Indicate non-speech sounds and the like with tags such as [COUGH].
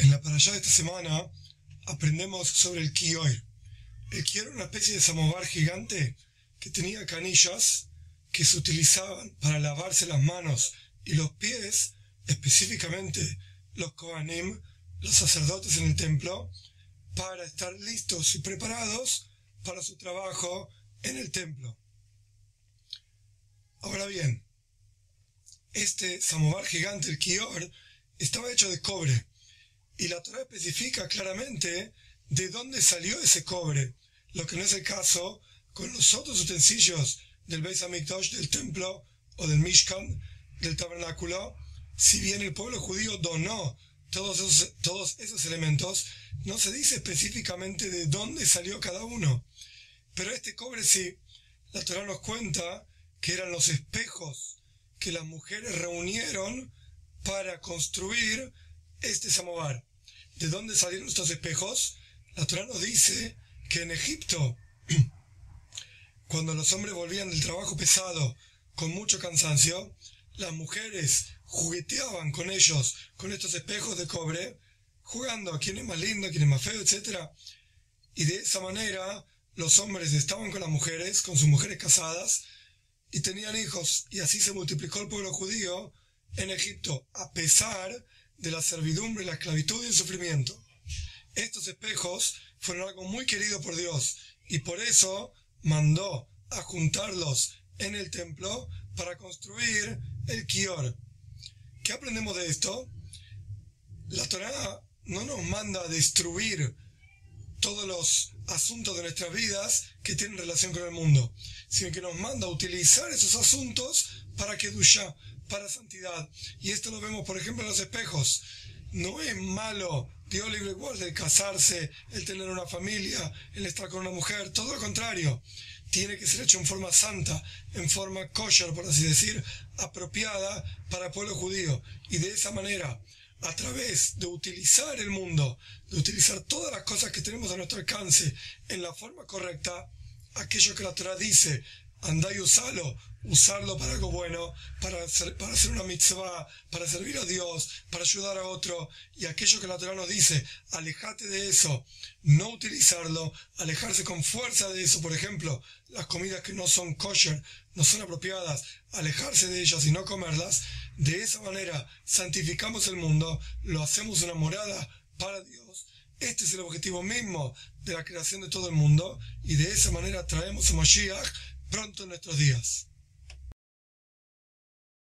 En la parashá de esta semana aprendemos sobre el Kiyoir. El Kiyoir era una especie de samovar gigante que tenía canillas que se utilizaban para lavarse las manos y los pies, específicamente los Kohanim, los sacerdotes en el templo, para estar listos y preparados para su trabajo en el templo. Ahora bien, este samovar gigante, el Kior, estaba hecho de cobre y la Torah especifica claramente de dónde salió ese cobre, lo que no es el caso con los otros utensilios del Beis Hamikdash, del templo o del Mishkan, del tabernáculo. Si bien el pueblo judío donó todos esos, todos esos elementos, no se dice específicamente de dónde salió cada uno. Pero este cobre sí, la Torah nos cuenta que eran los espejos que las mujeres reunieron para construir este samovar. ¿De dónde salieron estos espejos? La Torah nos dice que en Egipto, [CLEARS THROAT] cuando los hombres volvían del trabajo pesado con mucho cansancio, las mujeres jugueteaban con ellos, con estos espejos de cobre, jugando a quién es más lindo, quién es más feo, etc. Y de esa manera los hombres estaban con las mujeres, con sus mujeres casadas, y tenían hijos, y así se multiplicó el pueblo judío en Egipto, a pesar de la servidumbre, la esclavitud y el sufrimiento. Estos espejos fueron algo muy querido por Dios y por eso mandó a juntarlos en el templo para construir el Kior. ¿Qué aprendemos de esto? La Torah no nos manda a destruir todos los asuntos de nuestras vidas que tienen relación con el mundo, sino que nos manda a utilizar esos asuntos para que duya, para santidad. Y esto lo vemos, por ejemplo, en los espejos. No es malo, Dios libre guarde, el casarse, el tener una familia, el estar con una mujer, todo lo contrario. Tiene que ser hecho en forma santa, en forma kosher, por así decir, apropiada para el pueblo judío. Y de esa manera, a través de utilizar el mundo, de utilizar todas las cosas que tenemos a nuestro alcance en la forma correcta, aquello que la Torah dice, andá y usalo, usarlo para algo bueno, para hacer, para hacer una mitzvah, para servir a Dios, para ayudar a otro, y aquello que la Torah nos dice, alejate de eso, no utilizarlo, alejarse con fuerza de eso, por ejemplo, las comidas que no son kosher, no son apropiadas, alejarse de ellas y no comerlas, de esa manera santificamos el mundo, lo hacemos una morada para Dios, este es el objetivo mismo de la creación de todo el mundo y de esa manera traemos a Mashiach pronto en nuestros días.